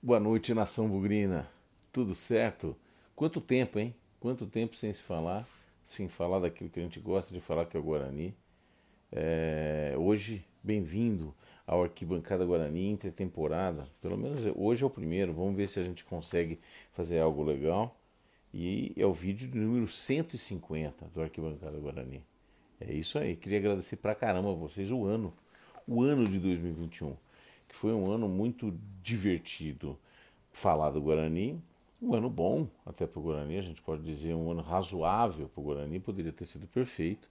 Boa noite, nação bugrina. Tudo certo? Quanto tempo, hein? Quanto tempo sem se falar, sem falar daquilo que a gente gosta de falar, que é o Guarani. É, hoje, bem-vindo ao Arquibancada Guarani intertemporada. Pelo menos hoje é o primeiro. Vamos ver se a gente consegue fazer algo legal. E é o vídeo número 150 do Arquibancada Guarani. É isso aí. Queria agradecer pra caramba a vocês o ano, o ano de 2021 que foi um ano muito divertido falar do Guarani. Um ano bom até para o Guarani, a gente pode dizer um ano razoável para o Guarani, poderia ter sido perfeito,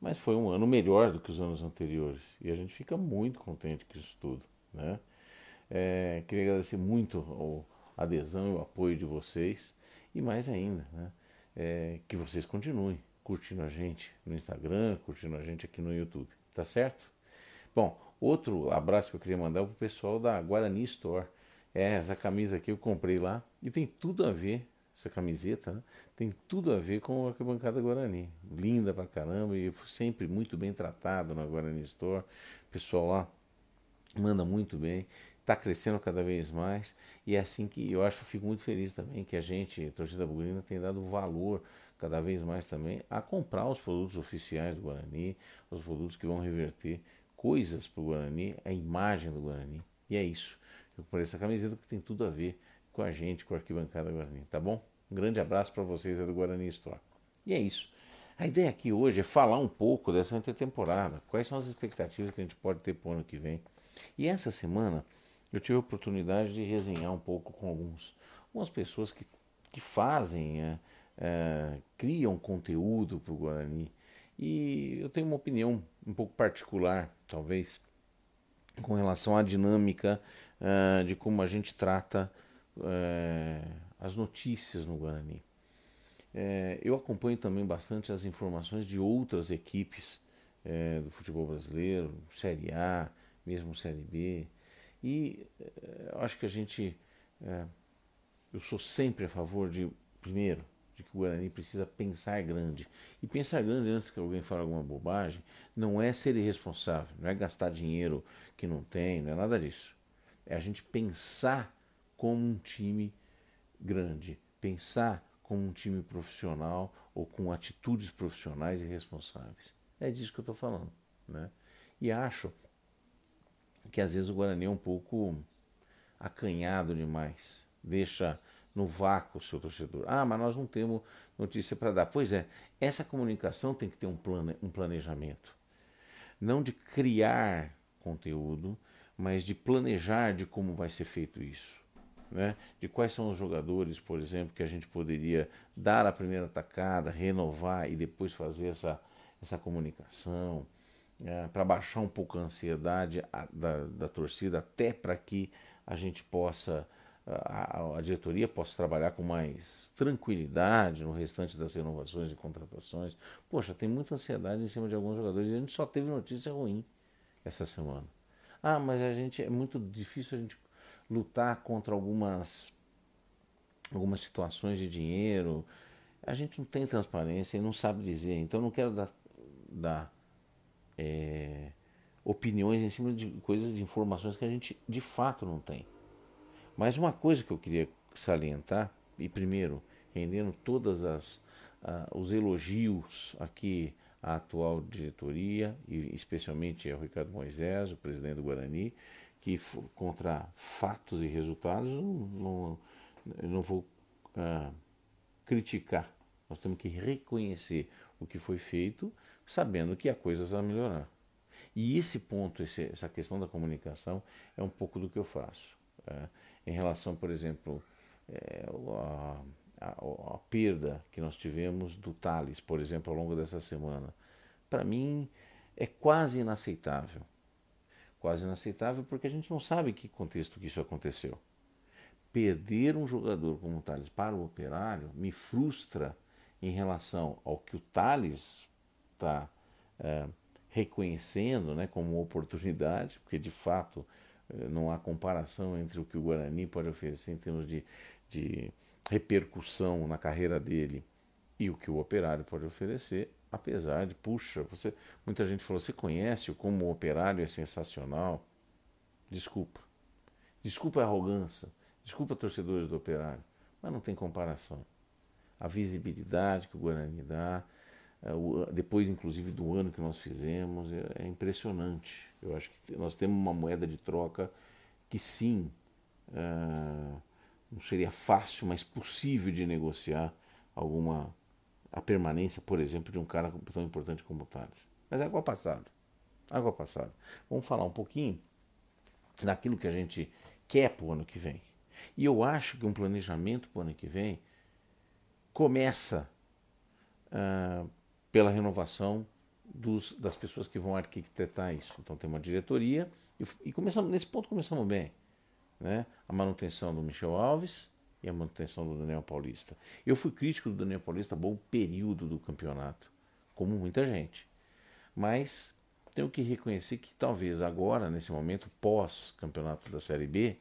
mas foi um ano melhor do que os anos anteriores e a gente fica muito contente com isso tudo. Né? É, queria agradecer muito a adesão e o apoio de vocês e mais ainda, né? É, que vocês continuem curtindo a gente no Instagram, curtindo a gente aqui no YouTube, tá certo? Bom, Outro abraço que eu queria mandar é para o pessoal da Guarani Store. É, essa camisa aqui eu comprei lá e tem tudo a ver, essa camiseta, né? tem tudo a ver com a arquibancada Guarani. Linda pra caramba e sempre muito bem tratado na Guarani Store. O pessoal lá manda muito bem, está crescendo cada vez mais e é assim que eu acho, fico muito feliz também que a gente, a torcida bugrina, tem dado valor cada vez mais também a comprar os produtos oficiais do Guarani, os produtos que vão reverter coisas para o Guarani, a imagem do Guarani. E é isso. Eu comprei essa camiseta que tem tudo a ver com a gente, com a arquibancada Guarani, tá bom? Um grande abraço para vocês é do Guarani Store. E é isso. A ideia aqui hoje é falar um pouco dessa intertemporada. Quais são as expectativas que a gente pode ter para o ano que vem. E essa semana eu tive a oportunidade de resenhar um pouco com alguns, algumas pessoas que, que fazem, é, é, criam conteúdo para o Guarani. E eu tenho uma opinião um pouco particular, talvez, com relação à dinâmica uh, de como a gente trata uh, as notícias no Guarani. Uh, eu acompanho também bastante as informações de outras equipes do futebol brasileiro, Série A, mesmo Série B, e acho que a gente. eu sou sempre a favor de, primeiro, de que o Guarani precisa pensar grande. E pensar grande antes que alguém fale alguma bobagem não é ser irresponsável, não é gastar dinheiro que não tem, não é nada disso. É a gente pensar como um time grande, pensar como um time profissional ou com atitudes profissionais e responsáveis. É disso que eu estou falando. Né? E acho que às vezes o Guarani é um pouco acanhado demais, deixa no vácuo seu torcedor. Ah, mas nós não temos notícia para dar. Pois é, essa comunicação tem que ter um, plane, um planejamento. Não de criar conteúdo, mas de planejar de como vai ser feito isso. Né? De quais são os jogadores, por exemplo, que a gente poderia dar a primeira atacada, renovar e depois fazer essa, essa comunicação. É, para baixar um pouco a ansiedade da, da torcida, até para que a gente possa a, a, diretoria possa trabalhar com mais tranquilidade no restante das renovações e contratações. Poxa, tem muita ansiedade em cima de alguns jogadores e a gente só teve notícia ruim essa semana. Ah, mas a gente é muito difícil a gente lutar contra algumas algumas situações de dinheiro. A gente não tem transparência e não sabe dizer. Então não quero dar, dar é, opiniões em cima de coisas, de informações que a gente de fato não tem. Mas uma coisa que eu queria salientar, e primeiro, rendendo uh, os elogios aqui à atual diretoria, e especialmente ao Ricardo Moisés, o presidente do Guarani, que contra fatos e resultados não, não, não vou uh, criticar. Nós temos que reconhecer o que foi feito, sabendo que há coisas a melhorar. E esse ponto, esse, essa questão da comunicação, é um pouco do que eu faço. É, em relação, por exemplo, é, a, a, a, perda que nós tivemos do Thales, por exemplo, ao longo dessa semana. Para mim, é quase inaceitável. Quase inaceitável porque a gente não sabe que contexto que isso aconteceu. Perder um jogador como o Thales para o operário me frustra em relação ao que o Thales está é, reconhecendo né, como oportunidade, porque de fato eh, não há comparação entre o que o Guarani pode oferecer em termos de, de repercussão na carreira dele e o que o Operário pode oferecer, apesar de, puxa, você, muita gente falou, você conhece como o Operário é sensacional? Desculpa. Desculpa a arrogância, Desculpa, torcedores do Operário, mas não tem comparação. A visibilidade que o Guarani dá, depois inclusive do ano que nós fizemos, é, é impressionante. Eu acho que nós temos uma moeda de troca que sim, é, não seria fácil, mas possível de negociar alguma a permanência, por exemplo, de um cara tão importante como o Thales. Mas é água passada. Água passada. Vamos falar um pouquinho daquilo que a gente quer para o ano que vem. E eu acho que um planejamento para o ano que vem começa uh, pela renovação dos, das pessoas que vão arquitetar isso. Então tem uma diretoria e, e começamos nesse ponto começamos bem, né? A manutenção do Michel Alves e a manutenção do Daniel Paulista. Eu fui crítico do Daniel Paulista bom período do campeonato, como muita gente, mas tenho que reconhecer que talvez agora nesse momento pós campeonato da Série B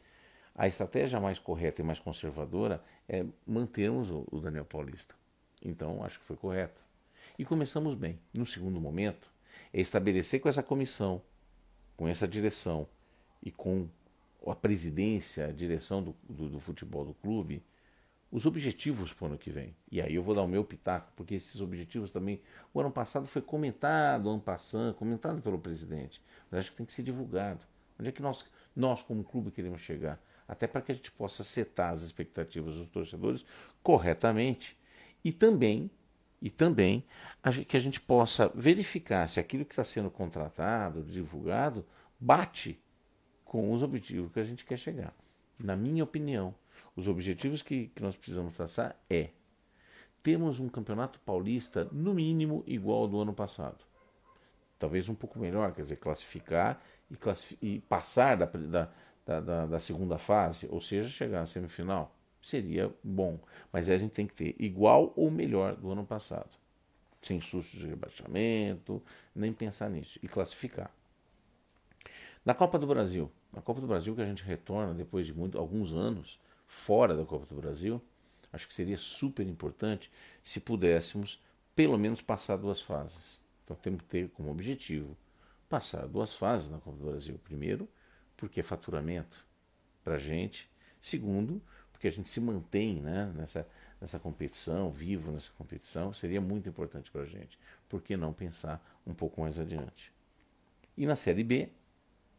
a estratégia mais correta e mais conservadora é mantermos o Daniel Paulista. Então acho que foi correto. E começamos bem. No segundo momento, é estabelecer com essa comissão, com essa direção e com a presidência, a direção do, do, do futebol do clube, os objetivos para o ano que vem. E aí eu vou dar o meu pitaco, porque esses objetivos também. O ano passado foi comentado, ano passado, comentado pelo presidente. Mas acho que tem que ser divulgado. Onde é que nós, nós como clube, queremos chegar? Até para que a gente possa setar as expectativas dos torcedores corretamente. E também e também que a gente possa verificar se aquilo que está sendo contratado, divulgado, bate com os objetivos que a gente quer chegar. Na minha opinião, os objetivos que, que nós precisamos traçar é temos um campeonato paulista no mínimo igual ao do ano passado. Talvez um pouco melhor, quer dizer, classificar e, e passar da, da, da, da segunda fase, ou seja, chegar à semifinal seria bom. Mas a gente tem que ter igual ou melhor do ano passado. Sem sustos de rebaixamento, nem pensar nisso. E classificar. Na Copa do Brasil, na Copa do Brasil que a gente retorna depois de muito, alguns anos fora da Copa do Brasil, acho que seria super importante se pudéssemos pelo menos passar duas fases. Então temos que ter como objetivo passar duas fases na Copa do Brasil. Primeiro, porque é faturamento para a gente. Segundo, porque a gente se mantém né, nessa, nessa competição, vivo nessa competição, seria muito importante para a gente. Por que não pensar um pouco mais adiante? E na Série B,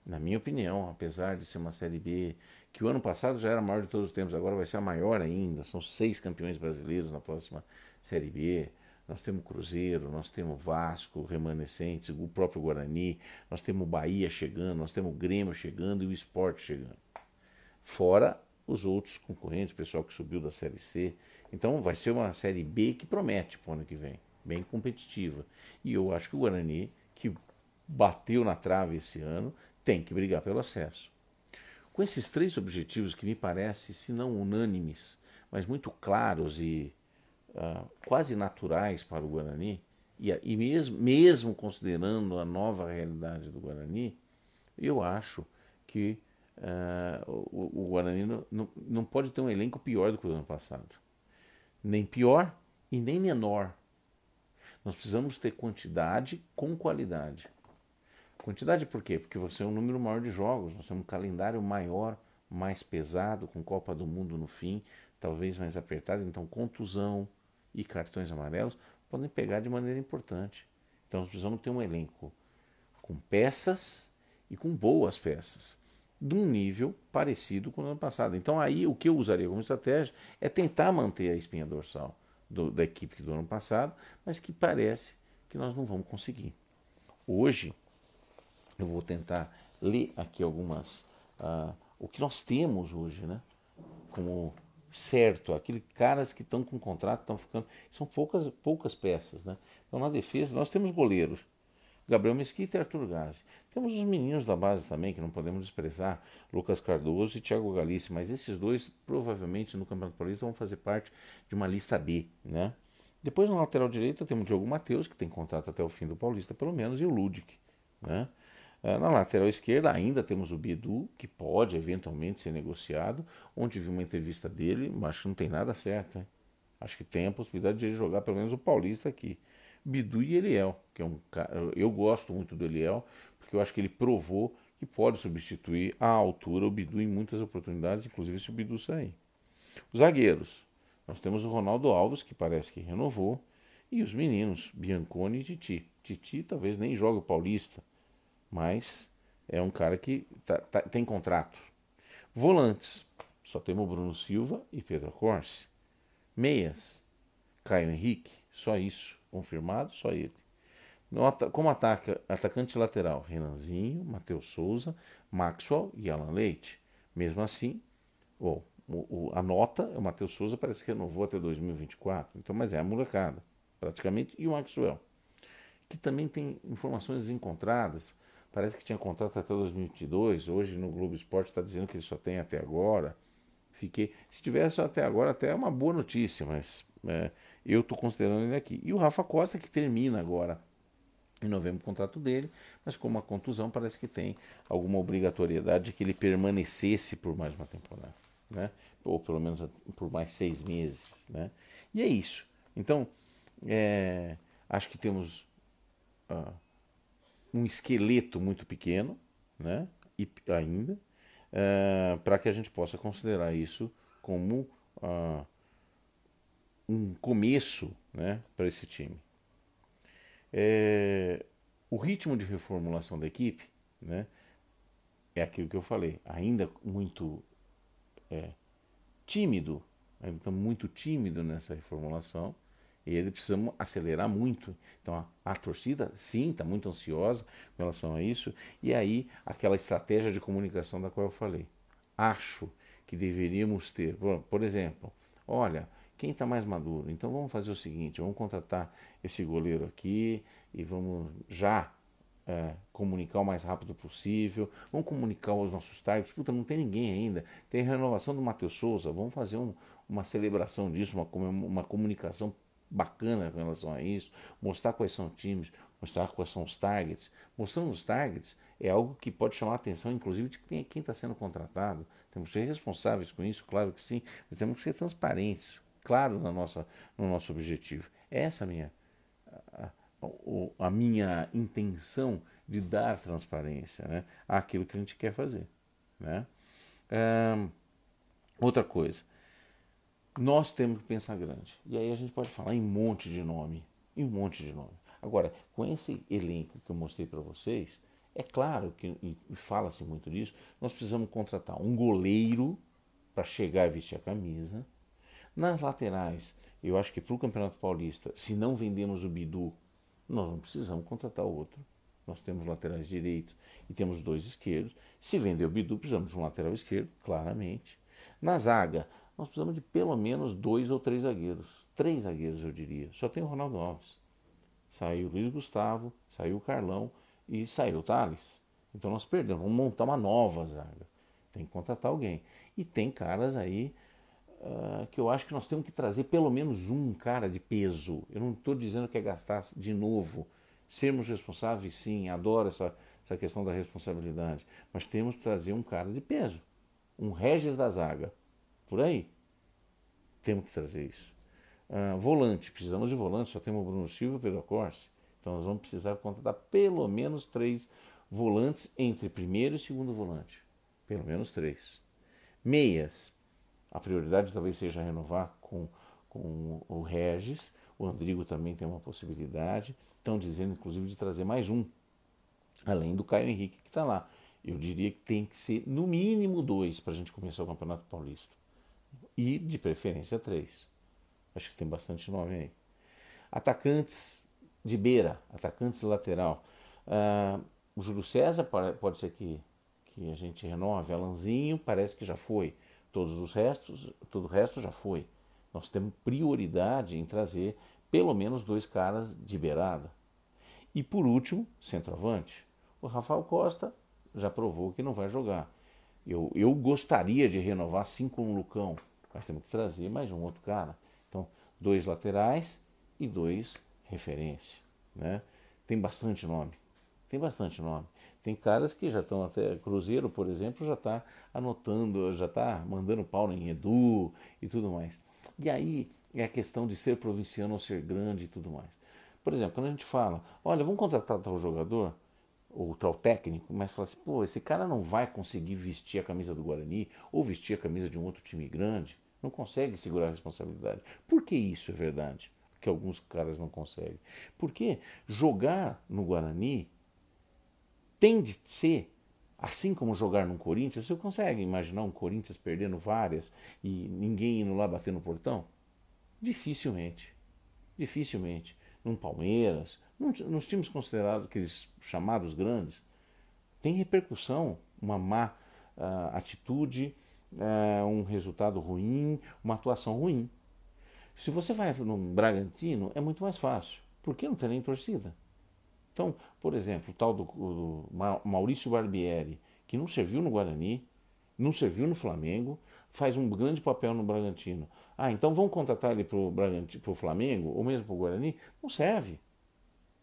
na minha opinião, apesar de ser uma Série B que o ano passado já era a maior de todos os tempos, agora vai ser a maior ainda, são seis campeões brasileiros na próxima Série B. Nós temos Cruzeiro, nós temos Vasco, Remanescentes, o próprio Guarani, nós temos Bahia chegando, nós temos Grêmio chegando e o Esporte chegando. Fora os outros concorrentes, o pessoal que subiu da Série C. Então vai ser uma Série B que promete para o ano que vem, bem competitiva. E eu acho que o Guarani, que bateu na trave esse ano, tem que brigar pelo acesso. Com esses três objetivos que me parecem, se não unânimes, mas muito claros e uh, quase naturais para o Guarani, e, e mesmo, mesmo considerando a nova realidade do Guarani, eu acho que Uh, o, o, Guarani não, não, pode ter um elenco pior do que o ano passado. Nem pior e nem menor. Nós precisamos ter quantidade com qualidade. Quantidade por quê? Porque você é um número maior de jogos, nós temos um calendário maior, mais pesado, com Copa do Mundo no fim, talvez mais apertado, então contusão e cartões amarelos podem pegar de maneira importante. Então nós precisamos ter um elenco com peças e com boas peças de um nível parecido com o ano passado. Então aí o que eu usaria como estratégia é tentar manter a espinha dorsal do, da equipe do ano passado, mas que parece que nós não vamos conseguir. Hoje eu vou tentar ler aqui algumas uh, o que nós temos hoje, né? Como certo, aqueles caras que estão com contrato estão ficando são poucas poucas peças, né? Então na defesa nós temos goleiros Gabriel Mesquita e Arthur Gazzi. Temos os meninos da base também, que não podemos desprezar, Lucas Cardoso e Thiago Galice, mas esses dois provavelmente no Campeonato Paulista vão fazer parte de uma lista B, né? Depois na lateral direita temos o Diogo Matheus, que tem contrato até o fim do Paulista, pelo menos, e o Ludic, né? Ah, na lateral esquerda ainda temos o Bidu, que pode eventualmente ser negociado. Onde vi uma entrevista dele, mas acho que não tem nada certo. Hein? Acho que tem a possibilidade de ele jogar pelo menos o Paulista aqui. Bidu e Eliel, que é um cara. Eu gosto muito do Eliel, porque eu acho que ele provou que pode substituir à altura o Bidu em muitas oportunidades, inclusive se o Bidu sair. Os zagueiros. Nós temos o Ronaldo Alves, que parece que renovou, e os meninos, Bianconi e Titi. Titi talvez nem jogue o Paulista, mas é um cara que tá, tá, tem contrato. Volantes. Só temos o Bruno Silva e Pedro Corse. Meias. Caio Henrique. Só isso. Confirmado, só ele. Como ataca, atacante lateral, Renanzinho, Matheus Souza, Maxwell e Alan Leite. Mesmo assim, oh, o, o, a nota, o Matheus Souza parece que renovou até 2024. Então, mas é a molecada, praticamente, e o Maxwell. Que também tem informações desencontradas. Parece que tinha contrato até 2022. Hoje no Globo Esporte está dizendo que ele só tem até agora. Fiquei. Se tivesse até agora, até é uma boa notícia, mas é, eu estou considerando ele aqui. E o Rafa Costa, que termina agora em novembro o contrato dele, mas com uma contusão parece que tem alguma obrigatoriedade de que ele permanecesse por mais uma temporada, né? ou pelo menos por mais seis meses. Né? E é isso. Então, é, acho que temos uh, um esqueleto muito pequeno, né? e ainda, uh, para que a gente possa considerar isso como uh, um começo né, para esse time. É, o ritmo de reformulação da equipe né, é aquilo que eu falei, ainda muito é, tímido, ainda muito tímido nessa reformulação ele precisamos acelerar muito. Então a, a torcida, sim, está muito ansiosa com relação a isso. E aí aquela estratégia de comunicação da qual eu falei. Acho que deveríamos ter, por, por exemplo, olha, quem está mais maduro. Então vamos fazer o seguinte: vamos contratar esse goleiro aqui e vamos já é, comunicar o mais rápido possível. Vamos comunicar os nossos targets. Puta, não tem ninguém ainda. Tem a renovação do Matheus Souza. Vamos fazer um, uma celebração disso, uma, uma comunicação bacana com relação a isso. Mostrar quais são os times, mostrar quais são os targets. Mostrando os targets é algo que pode chamar a atenção, inclusive, de quem está sendo contratado. Temos que ser responsáveis com isso, claro que sim, mas temos que ser transparentes claro na nossa, no nosso objetivo. Essa é a minha, a, a minha intenção de dar transparência né, àquilo que a gente quer fazer. Né? outra coisa, nós temos que pensar grande. E aí a gente pode falar em um monte de nome, em um monte de nome. Agora, com esse elenco que eu mostrei para vocês, é claro que, e fala-se muito disso, nós precisamos contratar um goleiro para chegar e vestir a camisa, nas laterais, eu acho que para o Campeonato Paulista, se não vendemos o Bidu, nós não precisamos contratar outro. Nós temos laterais direitos e temos dois esquerdos. Se vender o Bidu, precisamos de um lateral esquerdo, claramente. Na zaga, nós precisamos de pelo menos dois ou três zagueiros. Três zagueiros, eu diria. Só tem o Ronaldo Alves. Saiu o Luiz Gustavo, saiu o Carlão e saiu o Thales. Então nós perdemos. Vamos montar uma nova zaga. Tem que contratar alguém. E tem caras aí uh, que eu acho que nós temos que trazer pelo menos um cara de peso. Eu não estou dizendo que é gastar de novo. Sermos responsáveis, sim, adoro essa, essa questão da responsabilidade. Mas temos que trazer um cara de peso. Um Regis da zaga. Por aí. Temos que trazer isso. Uh, volante, precisamos de volante, só temos o Bruno Silva e o Pedro Corse. Então nós vamos precisar contratar pelo menos três volantes entre primeiro e segundo volante. Pelo menos três. Meias, a prioridade talvez seja renovar com, com o Regis. O Rodrigo também tem uma possibilidade. Estão dizendo, inclusive, de trazer mais um, além do Caio Henrique que está lá. Eu diria que tem que ser no mínimo dois para a gente começar o Campeonato Paulista. E, de preferência, três. Acho que tem bastante nome aí. Atacantes de beira, atacantes lateral. Uh, o Júlio César pode ser que, que a gente renove. Alanzinho parece que já foi. Todos os restos, todo o resto já foi. Nós temos prioridade em trazer pelo menos dois caras de beirada. E por último, centroavante. O Rafael Costa já provou que não vai jogar. Eu, eu gostaria de renovar sim com o Lucão, mas temos que trazer mais um outro cara. Então, dois laterais e dois referência. Né? Tem bastante nome. Tem bastante nome. Tem caras que já estão até. Cruzeiro, por exemplo, já está anotando, já está mandando pau em Edu e tudo mais. E aí é a questão de ser provinciano ou ser grande e tudo mais. Por exemplo, quando a gente fala, olha, vamos contratar tal jogador, ou tal técnico, mas fala assim, pô, esse cara não vai conseguir vestir a camisa do Guarani ou vestir a camisa de um outro time grande, não consegue segurar a responsabilidade. Por que isso é verdade? Que alguns caras não conseguem. Porque jogar no Guarani tem de ser assim como jogar no Corinthians. Você consegue imaginar um Corinthians perdendo várias e ninguém indo lá bater no portão? Dificilmente. Dificilmente. Num Palmeiras, nos times considerados, aqueles chamados grandes, tem repercussão, uma má uh, atitude, uh, um resultado ruim, uma atuação ruim. Se você vai no Bragantino, é muito mais fácil, porque não tem nem torcida. Então, por exemplo, o tal do, do Maurício Barbieri, que não serviu no Guarani, não serviu no Flamengo, faz um grande papel no Bragantino. Ah, então vamos contratar ele para o Flamengo ou mesmo para o Guarani? Não serve.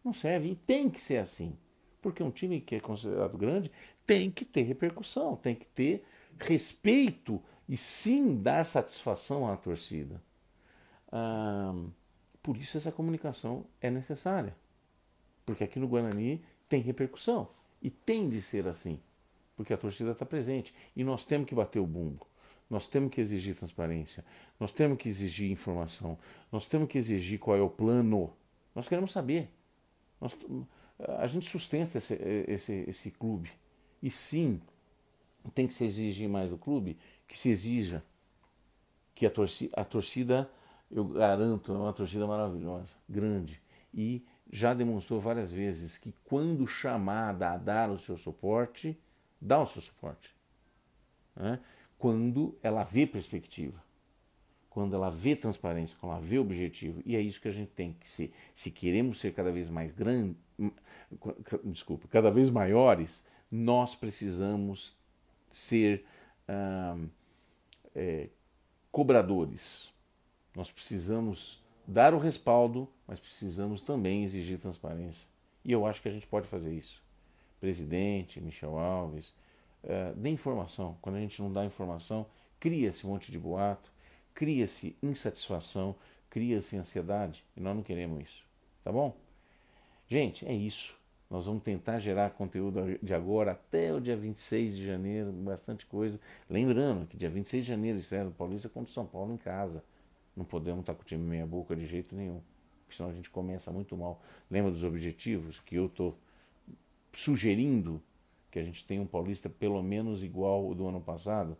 Não serve. E tem que ser assim. Porque um time que é considerado grande tem que ter repercussão, tem que ter respeito e sim dar satisfação à torcida. Por isso essa comunicação é necessária. Porque aqui no Guarani tem repercussão. E tem de ser assim. Porque a torcida está presente. E nós temos que bater o bumbo. Nós temos que exigir transparência. Nós temos que exigir informação. Nós temos que exigir qual é o plano. Nós queremos saber. Nós, a gente sustenta esse, esse, esse clube. E sim, tem que se exigir mais do clube que se exija que a torcida, a torcida eu garanto, é uma torcida maravilhosa, grande. E já demonstrou várias vezes que quando chamada a dar o seu suporte, dá o seu suporte. Né? Quando ela vê perspectiva, quando ela vê transparência, quando ela vê objetivo. E é isso que a gente tem que ser. Se queremos ser cada vez mais grandes, desculpa, cada vez maiores, nós precisamos ser é, cobradores. Nós precisamos dar o respaldo, mas precisamos também exigir transparência. E eu acho que a gente pode fazer isso. Presidente, Michel Alves, uh, dê informação. Quando a gente não dá informação, cria-se um monte de boato, cria-se insatisfação, cria-se ansiedade. E nós não queremos isso. Tá bom? Gente, é isso. Nós vamos tentar gerar conteúdo de agora até o dia 26 de janeiro, bastante coisa. Lembrando que dia 26 de janeiro estreia do Paulista contra o São Paulo em casa. Não podemos estar com o time meia boca de jeito nenhum, porque senão a gente começa muito mal. Lembra dos objetivos que eu estou sugerindo que a gente tenha um Paulista pelo menos igual ao do ano passado?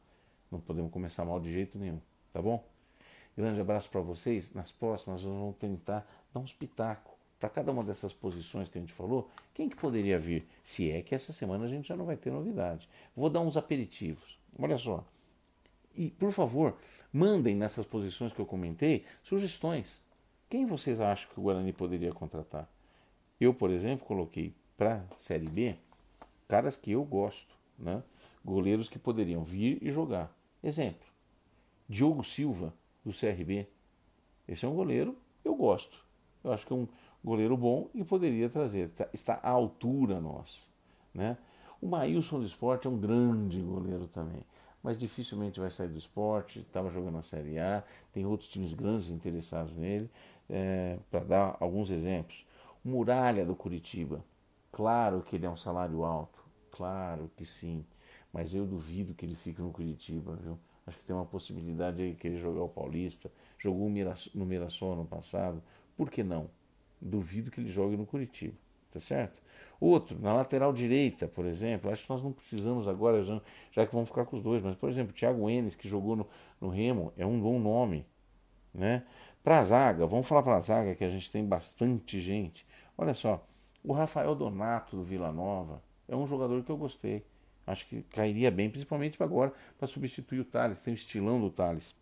Não podemos começar mal de jeito nenhum, tá bom? Grande abraço para vocês. Nas próximas nós vamos tentar dar uns pitacos para cada uma dessas posições que a gente falou. Quem que poderia vir? Se é que essa semana a gente já não vai ter novidade. Vou dar uns aperitivos. Olha só. E, por favor, mandem nessas posições que eu comentei sugestões. Quem vocês acham que o Guarani poderia contratar? Eu, por exemplo, coloquei para Série B caras que eu gosto, né? goleiros que poderiam vir e jogar. Exemplo: Diogo Silva, do CRB. Esse é um goleiro eu gosto. Eu acho que é um goleiro bom e poderia trazer. Tá, está à altura nossa. Né? O Maílson do Esporte é um grande goleiro também mas dificilmente vai sair do esporte. Estava jogando na Série A, tem outros times grandes interessados nele. É, Para dar alguns exemplos, o Muralha do Curitiba, claro que ele é um salário alto, claro que sim, mas eu duvido que ele fique no Curitiba, viu? Acho que tem uma possibilidade aí que ele jogar o Paulista, jogou no Mirassol no passado, por que não? Duvido que ele jogue no Curitiba, tá certo? Outro, na lateral direita, por exemplo, acho que nós não precisamos agora, já, já que vamos ficar com os dois, mas, por exemplo, o Thiago Enes, que jogou no, no Remo, é um bom nome. Né? Para a zaga, vamos falar para a zaga, que a gente tem bastante gente. Olha só, o Rafael Donato do Vila Nova é um jogador que eu gostei. Acho que cairia bem, principalmente agora, para substituir o Thales. Tem o estilão do Thales.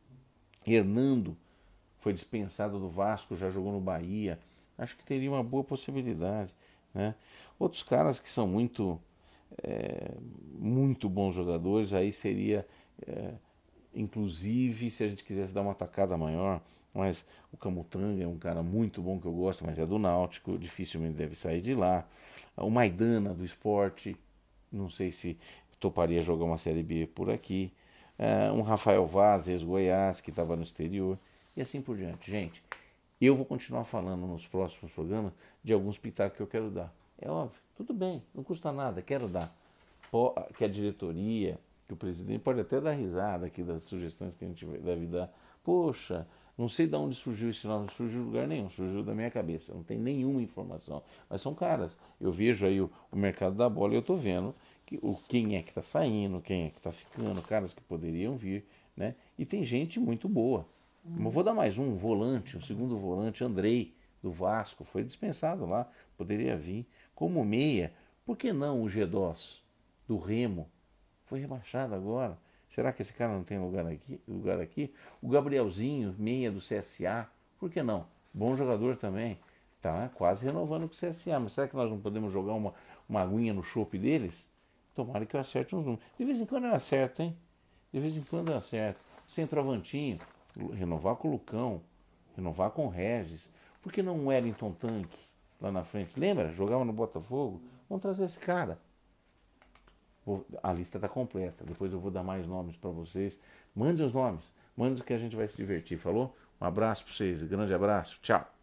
Hernando foi dispensado do Vasco, já jogou no Bahia. Acho que teria uma boa possibilidade. Né? Outros caras que são muito, é, muito bons jogadores, aí seria, é, inclusive, se a gente quisesse dar uma atacada maior, mas o Camutanga é um cara muito bom que eu gosto, mas é do Náutico, dificilmente deve sair de lá. O Maidana do esporte, não sei se toparia jogar uma Série B por aqui. É, um Rafael Vaz, ex-Goiás, que estava no exterior, e assim por diante. Gente, eu vou continuar falando nos próximos programas de alguns pitacos que eu quero dar. É óbvio. Tudo bem, não custa nada, quero dar. Que a diretoria, que o presidente pode até dar risada aqui das sugestões que a gente deve dar. Poxa, não sei de onde surgiu esse nome, não surgiu de lugar nenhum, surgiu da minha cabeça, não tem nenhuma informação. Mas são caras. Eu vejo aí o, o mercado da bola e eu estou vendo que, o, quem é que está saindo, quem é que está ficando, caras que poderiam vir, né? E tem gente muito boa. Vou dar mais um, um volante, um segundo volante, Andrei, do Vasco, foi dispensado lá, poderia vir. Como meia, por que não o G2 do Remo? Foi rebaixado agora. Será que esse cara não tem lugar aqui? Lugar aqui? O Gabrielzinho, meia do CSA, por que não? Bom jogador também. Tá quase renovando com o CSA, mas será que nós não podemos jogar uma, uma aguinha no chope deles? Tomara que eu acerte uns números. De vez em quando eu acerto, hein? De vez em quando eu acerto. Centroavantinho, renovar com o Lucão, renovar com o Regis. Por que não o Wellington Tanque lá na frente? Lembra? Jogava no Botafogo? Vamos trazer esse cara. Vou, a lista está completa. Depois eu vou dar mais nomes para vocês. Mande os nomes. Mande que a gente vai se divertir. Falou? Um abraço para vocês. Grande abraço. Tchau.